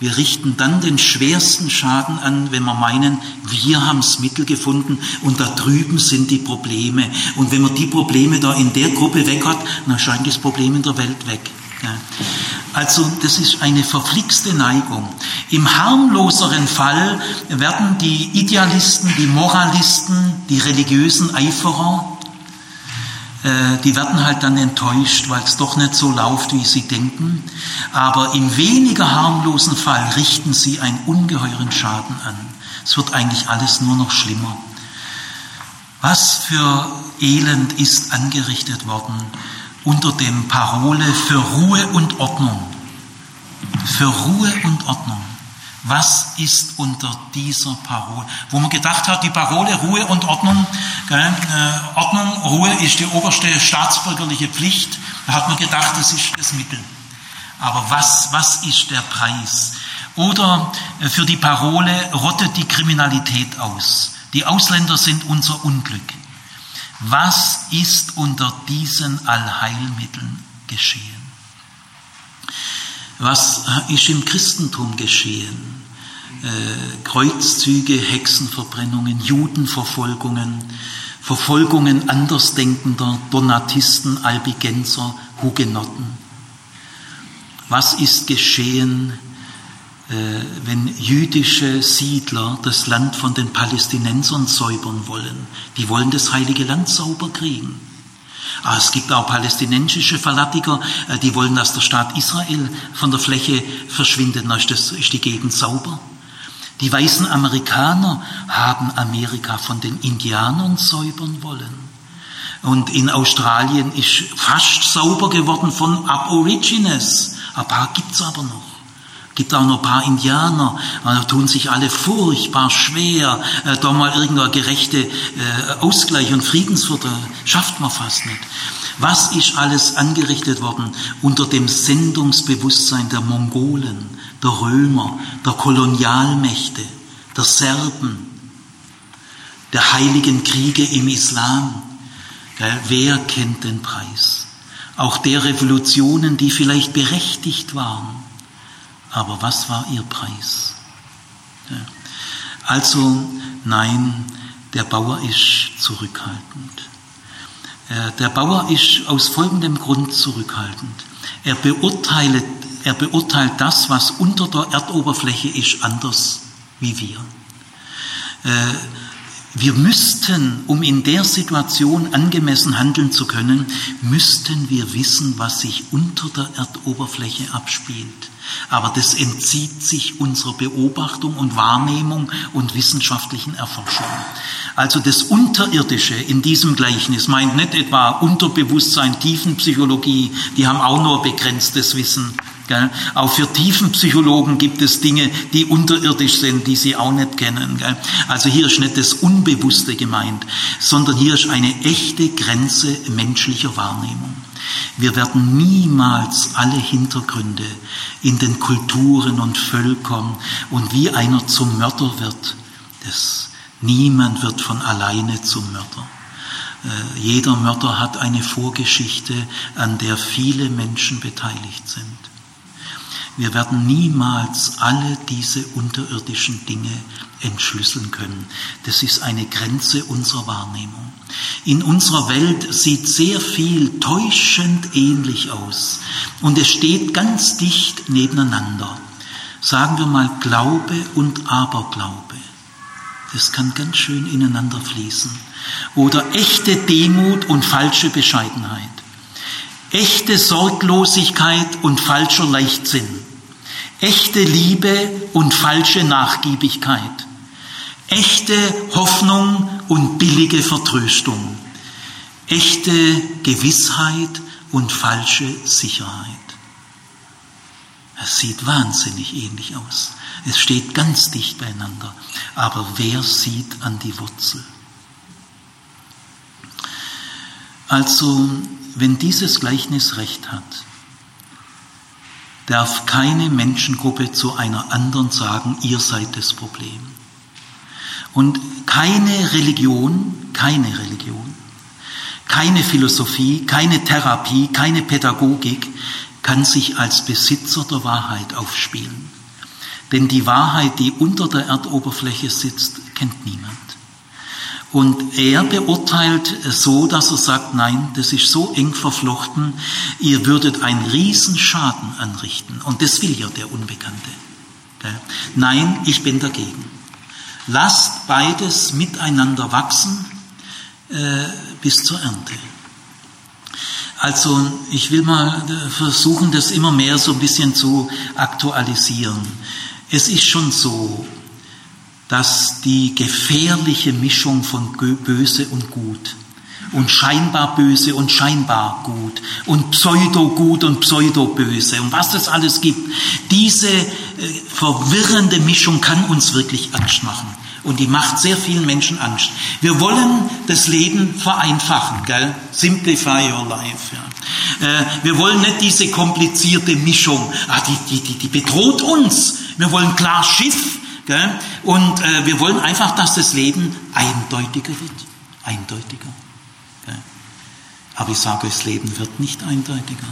S1: Wir richten dann den schwersten Schaden an, wenn wir meinen, wir haben das Mittel gefunden und da drüben sind die Probleme. Und wenn man die Probleme da in der Gruppe weg hat, dann scheint das Problem in der Welt weg. Also das ist eine verflixte Neigung. Im harmloseren Fall werden die Idealisten, die Moralisten, die religiösen Eiferer, die werden halt dann enttäuscht, weil es doch nicht so läuft, wie sie denken. Aber im weniger harmlosen Fall richten sie einen ungeheuren Schaden an. Es wird eigentlich alles nur noch schlimmer. Was für Elend ist angerichtet worden unter dem Parole für Ruhe und Ordnung. Für Ruhe und Ordnung. Was ist unter dieser Parole? Wo man gedacht hat, die Parole Ruhe und Ordnung, gell, äh, Ordnung, Ruhe ist die oberste staatsbürgerliche Pflicht, da hat man gedacht, das ist das Mittel. Aber was, was ist der Preis? Oder äh, für die Parole rottet die Kriminalität aus. Die Ausländer sind unser Unglück. Was ist unter diesen Allheilmitteln geschehen? Was ist im Christentum geschehen? Äh, Kreuzzüge, Hexenverbrennungen, Judenverfolgungen, Verfolgungen Andersdenkender, Donatisten, Albigenser, Hugenotten. Was ist geschehen, äh, wenn jüdische Siedler das Land von den Palästinensern säubern wollen? Die wollen das heilige Land sauber kriegen. Aber es gibt auch palästinensische Fanatiker, äh, die wollen, dass der Staat Israel von der Fläche verschwindet. Dann ist die Gegend sauber. Die weißen Amerikaner haben Amerika von den Indianern säubern wollen. Und in Australien ist fast sauber geworden von Aborigines. Ein paar gibt's aber noch. Gibt auch noch ein paar Indianer, da tun sich alle furchtbar schwer, äh, da mal irgendeine gerechte äh, Ausgleich und Friedensvertrag schafft man fast nicht. Was ist alles angerichtet worden unter dem Sendungsbewusstsein der Mongolen, der Römer, der Kolonialmächte, der Serben, der heiligen Kriege im Islam? Wer kennt den Preis? Auch der Revolutionen, die vielleicht berechtigt waren. Aber was war ihr Preis? Also nein, der Bauer ist zurückhaltend. Äh, der Bauer ist aus folgendem Grund zurückhaltend. Er beurteilt, er beurteilt das, was unter der Erdoberfläche ist, anders wie wir. Äh, wir müssten, um in der Situation angemessen handeln zu können, müssten wir wissen, was sich unter der Erdoberfläche abspielt. Aber das entzieht sich unserer Beobachtung und Wahrnehmung und wissenschaftlichen Erforschung. Also das Unterirdische in diesem Gleichnis meint nicht etwa Unterbewusstsein, Tiefenpsychologie, die haben auch nur begrenztes Wissen. Gell? Auch für Tiefenpsychologen gibt es Dinge, die unterirdisch sind, die sie auch nicht kennen. Gell? Also hier ist nicht das Unbewusste gemeint, sondern hier ist eine echte Grenze menschlicher Wahrnehmung. Wir werden niemals alle Hintergründe in den Kulturen und Völkern und wie einer zum Mörder wird. Das, niemand wird von alleine zum Mörder. Äh, jeder Mörder hat eine Vorgeschichte, an der viele Menschen beteiligt sind. Wir werden niemals alle diese unterirdischen Dinge entschlüsseln können. Das ist eine Grenze unserer Wahrnehmung. In unserer Welt sieht sehr viel täuschend ähnlich aus und es steht ganz dicht nebeneinander. Sagen wir mal Glaube und Aberglaube. Das kann ganz schön ineinander fließen. Oder echte Demut und falsche Bescheidenheit. Echte Sorglosigkeit und falscher Leichtsinn. Echte Liebe und falsche Nachgiebigkeit. Echte Hoffnung und billige Vertröstung. Echte Gewissheit und falsche Sicherheit. Es sieht wahnsinnig ähnlich aus. Es steht ganz dicht beieinander. Aber wer sieht an die Wurzel? Also, wenn dieses Gleichnis recht hat, darf keine Menschengruppe zu einer anderen sagen, ihr seid das Problem. Und keine Religion, keine Religion, keine Philosophie, keine Therapie, keine Pädagogik kann sich als Besitzer der Wahrheit aufspielen. Denn die Wahrheit, die unter der Erdoberfläche sitzt, kennt niemand. Und er beurteilt so, dass er sagt, nein, das ist so eng verflochten, ihr würdet einen Riesenschaden anrichten. Und das will ja der Unbekannte. Nein, ich bin dagegen. Lasst beides miteinander wachsen äh, bis zur Ernte. Also ich will mal versuchen, das immer mehr so ein bisschen zu aktualisieren. Es ist schon so, dass die gefährliche Mischung von Böse und Gut und scheinbar böse und scheinbar gut und pseudo-gut und pseudo-böse und was es alles gibt, diese äh, verwirrende Mischung kann uns wirklich Angst machen. Und die macht sehr vielen Menschen Angst. Wir wollen das Leben vereinfachen, gell? Simplify your life. Ja. Äh, wir wollen nicht diese komplizierte Mischung. Ah, die, die, die, die bedroht uns. wir wollen klar Schiff gell? und äh, wir wollen einfach, dass das Leben eindeutiger wird. Eindeutiger. Aber ich sage das Leben wird nicht eindeutiger.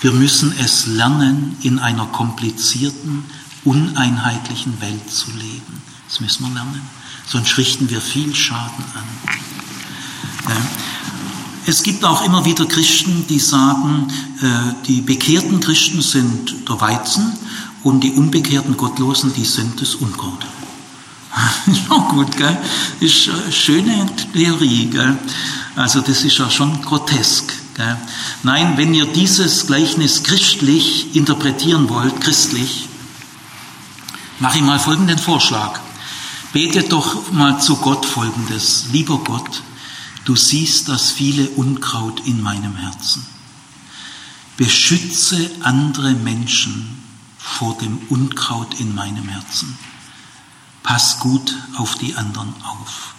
S1: Wir müssen es lernen, in einer komplizierten, uneinheitlichen Welt zu leben. Das müssen wir lernen. Sonst richten wir viel Schaden an. Es gibt auch immer wieder Christen, die sagen, äh, die bekehrten Christen sind der Weizen und die unbekehrten Gottlosen, die sind das Unkraut. Ist auch gut, gell? Ist eine schöne Theorie, gell? Also das ist ja schon grotesk. Gell? Nein, wenn ihr dieses Gleichnis christlich interpretieren wollt, christlich, mache ich mal folgenden Vorschlag. Betet doch mal zu Gott folgendes. Lieber Gott, du siehst das viele Unkraut in meinem Herzen. Beschütze andere Menschen vor dem Unkraut in meinem Herzen. Pass gut auf die anderen auf.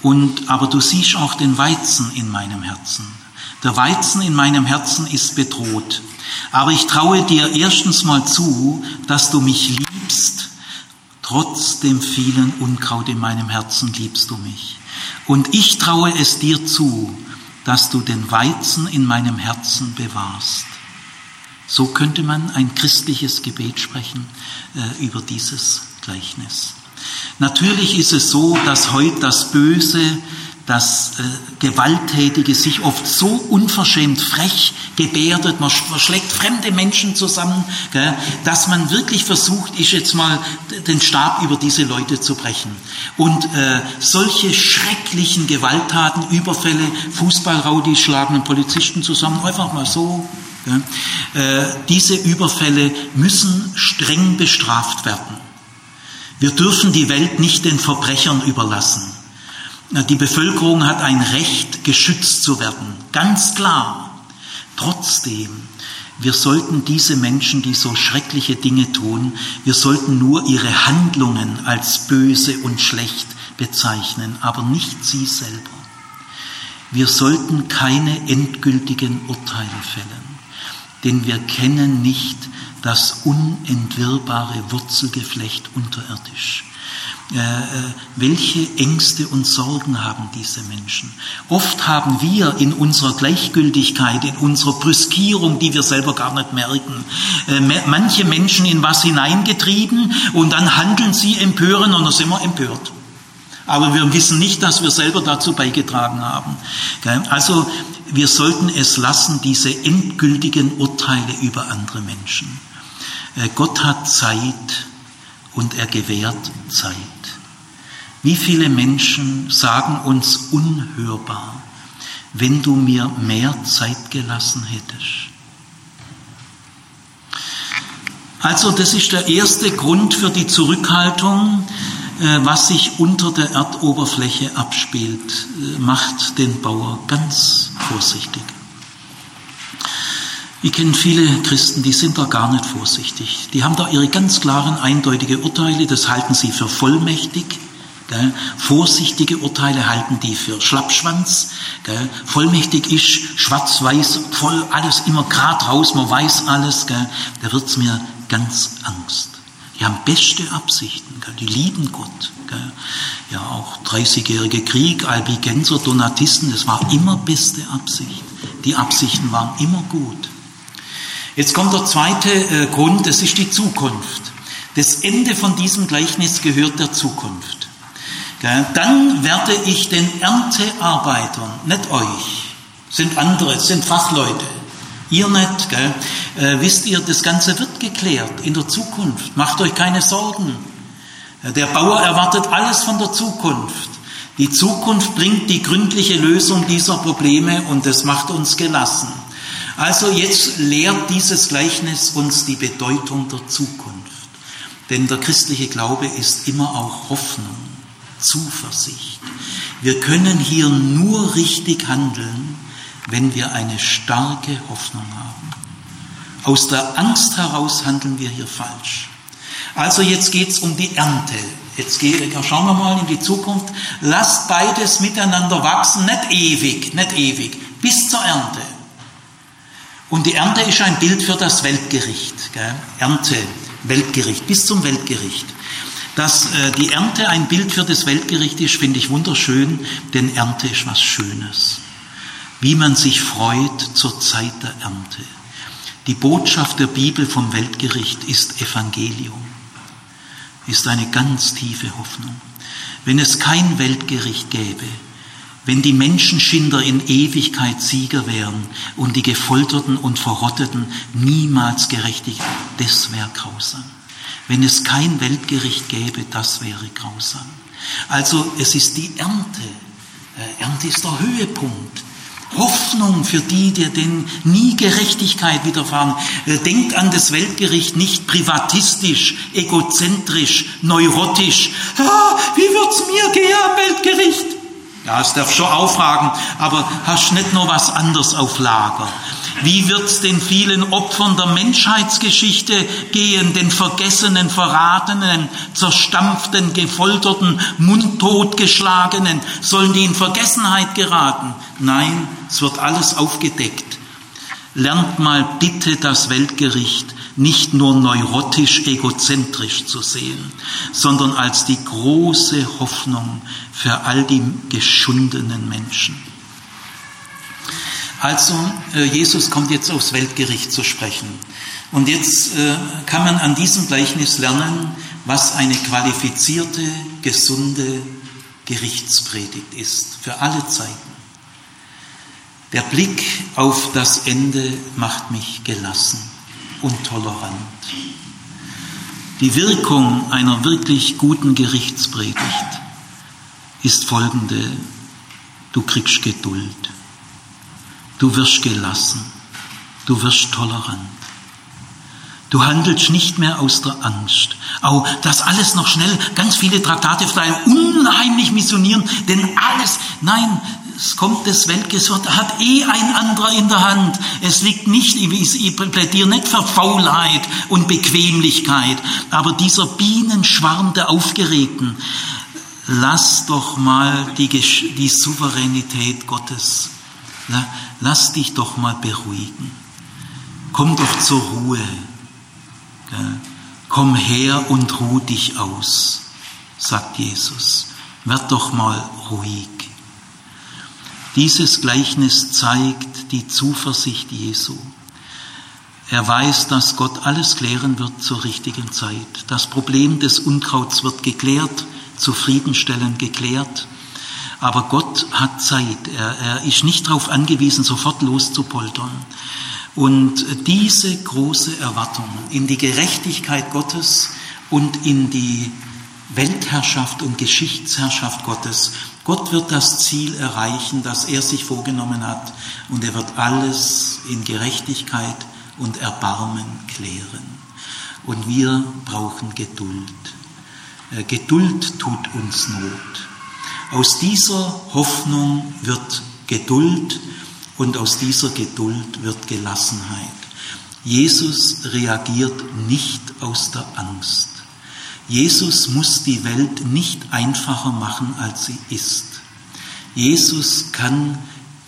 S1: Und, aber du siehst auch den Weizen in meinem Herzen. Der Weizen in meinem Herzen ist bedroht. Aber ich traue dir erstens mal zu, dass du mich liebst. Trotz dem vielen Unkraut in meinem Herzen liebst du mich. Und ich traue es dir zu, dass du den Weizen in meinem Herzen bewahrst. So könnte man ein christliches Gebet sprechen äh, über dieses Gleichnis. Natürlich ist es so, dass heute das Böse, das äh, Gewalttätige sich oft so unverschämt frech gebärdet, man schlägt fremde Menschen zusammen, gell, dass man wirklich versucht, ist jetzt mal den Stab über diese Leute zu brechen. Und äh, solche schrecklichen Gewalttaten, Überfälle, Fußballraudi schlagen einen Polizisten zusammen, einfach mal so. Gell, äh, diese Überfälle müssen streng bestraft werden. Wir dürfen die Welt nicht den Verbrechern überlassen. Die Bevölkerung hat ein Recht, geschützt zu werden, ganz klar. Trotzdem, wir sollten diese Menschen, die so schreckliche Dinge tun, wir sollten nur ihre Handlungen als böse und schlecht bezeichnen, aber nicht sie selber. Wir sollten keine endgültigen Urteile fällen, denn wir kennen nicht das unentwirrbare Wurzelgeflecht unterirdisch. Äh, äh, welche Ängste und Sorgen haben diese Menschen? Oft haben wir in unserer Gleichgültigkeit, in unserer Brüskierung, die wir selber gar nicht merken, äh, manche Menschen in was hineingetrieben und dann handeln sie empören und dann sind wir empört. Aber wir wissen nicht, dass wir selber dazu beigetragen haben. Also wir sollten es lassen, diese endgültigen Urteile über andere Menschen. Äh, Gott hat Zeit und er gewährt Zeit. Wie viele Menschen sagen uns unhörbar, wenn du mir mehr Zeit gelassen hättest. Also das ist der erste Grund für die Zurückhaltung, äh, was sich unter der Erdoberfläche abspielt, äh, macht den Bauer ganz vorsichtig. Ich kenne viele Christen, die sind da gar nicht vorsichtig. Die haben da ihre ganz klaren, eindeutige Urteile, das halten sie für vollmächtig. Gell? Vorsichtige Urteile halten die für Schlappschwanz. Gell? Vollmächtig ist schwarz-weiß, voll alles immer grad raus, man weiß alles. Gell? Da wird's mir ganz Angst. Die haben beste Absichten, gell? die lieben Gott. Gell? Ja, auch 30-jährige Krieg, Albigenser, Donatisten, das war immer beste Absicht. Die Absichten waren immer gut. Jetzt kommt der zweite äh, Grund, das ist die Zukunft. Das Ende von diesem Gleichnis gehört der Zukunft. Dann werde ich den Erntearbeitern, nicht euch, sind andere, sind Fachleute, ihr nicht, gell? Äh, wisst ihr, das Ganze wird geklärt in der Zukunft. Macht euch keine Sorgen. Der Bauer erwartet alles von der Zukunft. Die Zukunft bringt die gründliche Lösung dieser Probleme und das macht uns gelassen. Also jetzt lehrt dieses Gleichnis uns die Bedeutung der Zukunft. Denn der christliche Glaube ist immer auch Hoffnung, Zuversicht. Wir können hier nur richtig handeln, wenn wir eine starke Hoffnung haben. Aus der Angst heraus handeln wir hier falsch. Also jetzt geht's um die Ernte. Jetzt schauen wir mal in die Zukunft. Lasst beides miteinander wachsen, nicht ewig, nicht ewig, bis zur Ernte. Und die Ernte ist ein Bild für das Weltgericht. Gell? Ernte, Weltgericht, bis zum Weltgericht. Dass äh, die Ernte ein Bild für das Weltgericht ist, finde ich wunderschön, denn Ernte ist was Schönes. Wie man sich freut zur Zeit der Ernte. Die Botschaft der Bibel vom Weltgericht ist Evangelium, ist eine ganz tiefe Hoffnung. Wenn es kein Weltgericht gäbe, wenn die Menschenschinder in Ewigkeit Sieger wären und die Gefolterten und Verrotteten niemals gerechtigt, das wäre grausam. Wenn es kein Weltgericht gäbe, das wäre grausam. Also es ist die Ernte. Äh, Ernte ist der Höhepunkt. Hoffnung für die, die denn nie Gerechtigkeit widerfahren. Äh, denkt an das Weltgericht nicht privatistisch, egozentrisch, neurotisch. Ah, wie wird's mir gehen am Weltgericht? Ja, es darf schon aufragen, aber hast nicht nur was anderes auf Lager. Wie wird's den vielen Opfern der Menschheitsgeschichte gehen, den vergessenen, verratenen, zerstampften, gefolterten, mundtotgeschlagenen? Sollen die in Vergessenheit geraten? Nein, es wird alles aufgedeckt. Lernt mal bitte das Weltgericht nicht nur neurotisch, egozentrisch zu sehen, sondern als die große Hoffnung für all die geschundenen Menschen. Also äh, Jesus kommt jetzt aufs Weltgericht zu sprechen. Und jetzt äh, kann man an diesem Gleichnis lernen, was eine qualifizierte, gesunde Gerichtspredigt ist für alle Zeiten. Der Blick auf das Ende macht mich gelassen und tolerant. Die Wirkung einer wirklich guten Gerichtspredigt ist folgende. Du kriegst Geduld. Du wirst gelassen. Du wirst tolerant. Du handelst nicht mehr aus der Angst. Oh, das alles noch schnell, ganz viele Traktate vielleicht unheimlich missionieren, denn alles, nein, es kommt das Weltgesort, hat eh ein anderer in der Hand. Es liegt nicht, ich plädiere nicht für Faulheit und Bequemlichkeit, aber dieser Bienenschwarm der Aufgeregten, lass doch mal die, die Souveränität Gottes, lass dich doch mal beruhigen. Komm doch zur Ruhe. Komm her und ruh dich aus, sagt Jesus. Werd doch mal ruhig. Dieses Gleichnis zeigt die Zuversicht Jesu. Er weiß, dass Gott alles klären wird zur richtigen Zeit. Das Problem des Unkrauts wird geklärt, zufriedenstellend geklärt. Aber Gott hat Zeit. Er, er ist nicht darauf angewiesen, sofort loszupoltern. Und diese große Erwartung in die Gerechtigkeit Gottes und in die Weltherrschaft und Geschichtsherrschaft Gottes Gott wird das Ziel erreichen, das er sich vorgenommen hat, und er wird alles in Gerechtigkeit und Erbarmen klären. Und wir brauchen Geduld. Äh, Geduld tut uns Not. Aus dieser Hoffnung wird Geduld und aus dieser Geduld wird Gelassenheit. Jesus reagiert nicht aus der Angst. Jesus muss die Welt nicht einfacher machen, als sie ist. Jesus kann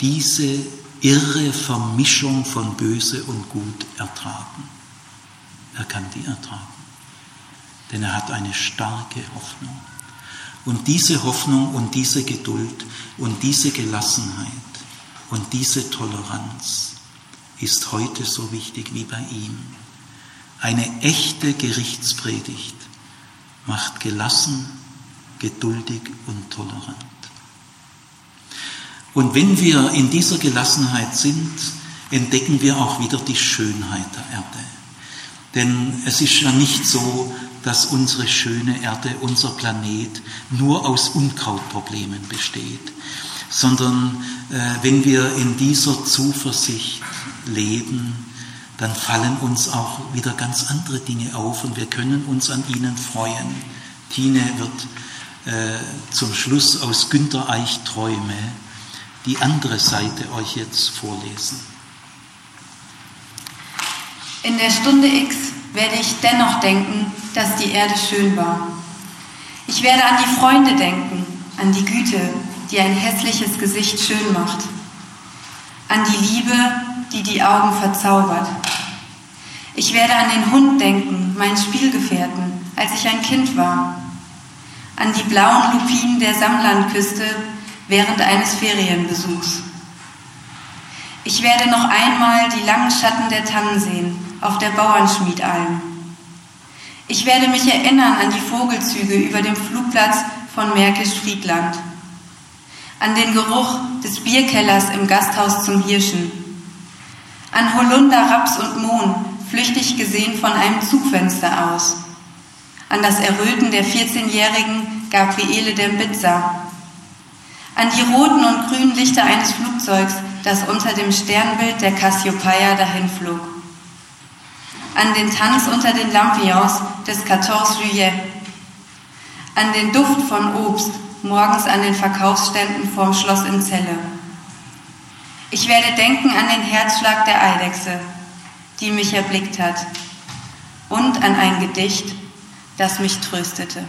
S1: diese irre Vermischung von Böse und Gut ertragen. Er kann die ertragen, denn er hat eine starke Hoffnung. Und diese Hoffnung und diese Geduld und diese Gelassenheit und diese Toleranz ist heute so wichtig wie bei ihm. Eine echte Gerichtspredigt macht gelassen, geduldig und tolerant. Und wenn wir in dieser Gelassenheit sind, entdecken wir auch wieder die Schönheit der Erde. Denn es ist ja nicht so, dass unsere schöne Erde, unser Planet nur aus Unkrautproblemen besteht, sondern äh, wenn wir in dieser Zuversicht leben, dann fallen uns auch wieder ganz andere Dinge auf und wir können uns an ihnen freuen. Tine wird äh, zum Schluss aus Günter Eich Träume die andere Seite euch jetzt vorlesen.
S2: In der Stunde X werde ich dennoch denken, dass die Erde schön war. Ich werde an die Freunde denken, an die Güte, die ein hässliches Gesicht schön macht, an die Liebe, die die Augen verzaubert. Ich werde an den Hund denken, meinen Spielgefährten, als ich ein Kind war. An die blauen Lupinen der Samlandküste während eines Ferienbesuchs. Ich werde noch einmal die langen Schatten der Tannen sehen auf der Bauernschmiedalm. Ich werde mich erinnern an die Vogelzüge über dem Flugplatz von Märkisch-Friedland, an den Geruch des Bierkellers im Gasthaus zum Hirschen, an Holunder, Raps und Mohn, flüchtig gesehen von einem Zugfenster aus, an das Erröten der 14-jährigen Gabriele Dembitza, an die roten und grünen Lichter eines Flugzeugs, das unter dem Sternbild der Cassiopeia dahinflog an den Tanz unter den Lampions des 14 Juillet, an den Duft von Obst morgens an den Verkaufsständen vorm Schloss in Celle. Ich werde denken an den Herzschlag der Eidechse, die mich erblickt hat, und an ein Gedicht, das mich tröstete.